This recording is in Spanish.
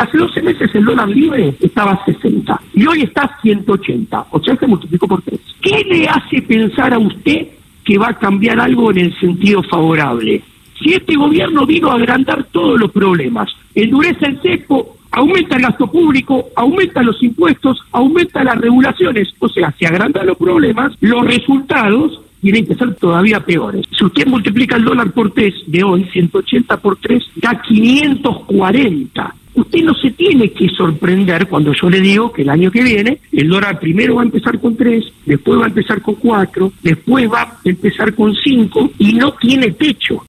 Hace 12 meses el dólar libre estaba a 60 y hoy está a 180, o sea, se multiplicó por 3. ¿Qué le hace pensar a usted que va a cambiar algo en el sentido favorable? Si este gobierno vino a agrandar todos los problemas, endurece el cepo, aumenta el gasto público, aumenta los impuestos, aumenta las regulaciones, o sea, se agrandan los problemas, los resultados tienen que ser todavía peores. Si usted multiplica el dólar por 3 de hoy, 180 por 3, da 540. Usted no se tiene que sorprender cuando yo le digo que el año que viene el dólar primero va a empezar con 3, después va a empezar con 4, después va a empezar con 5 y no tiene techo.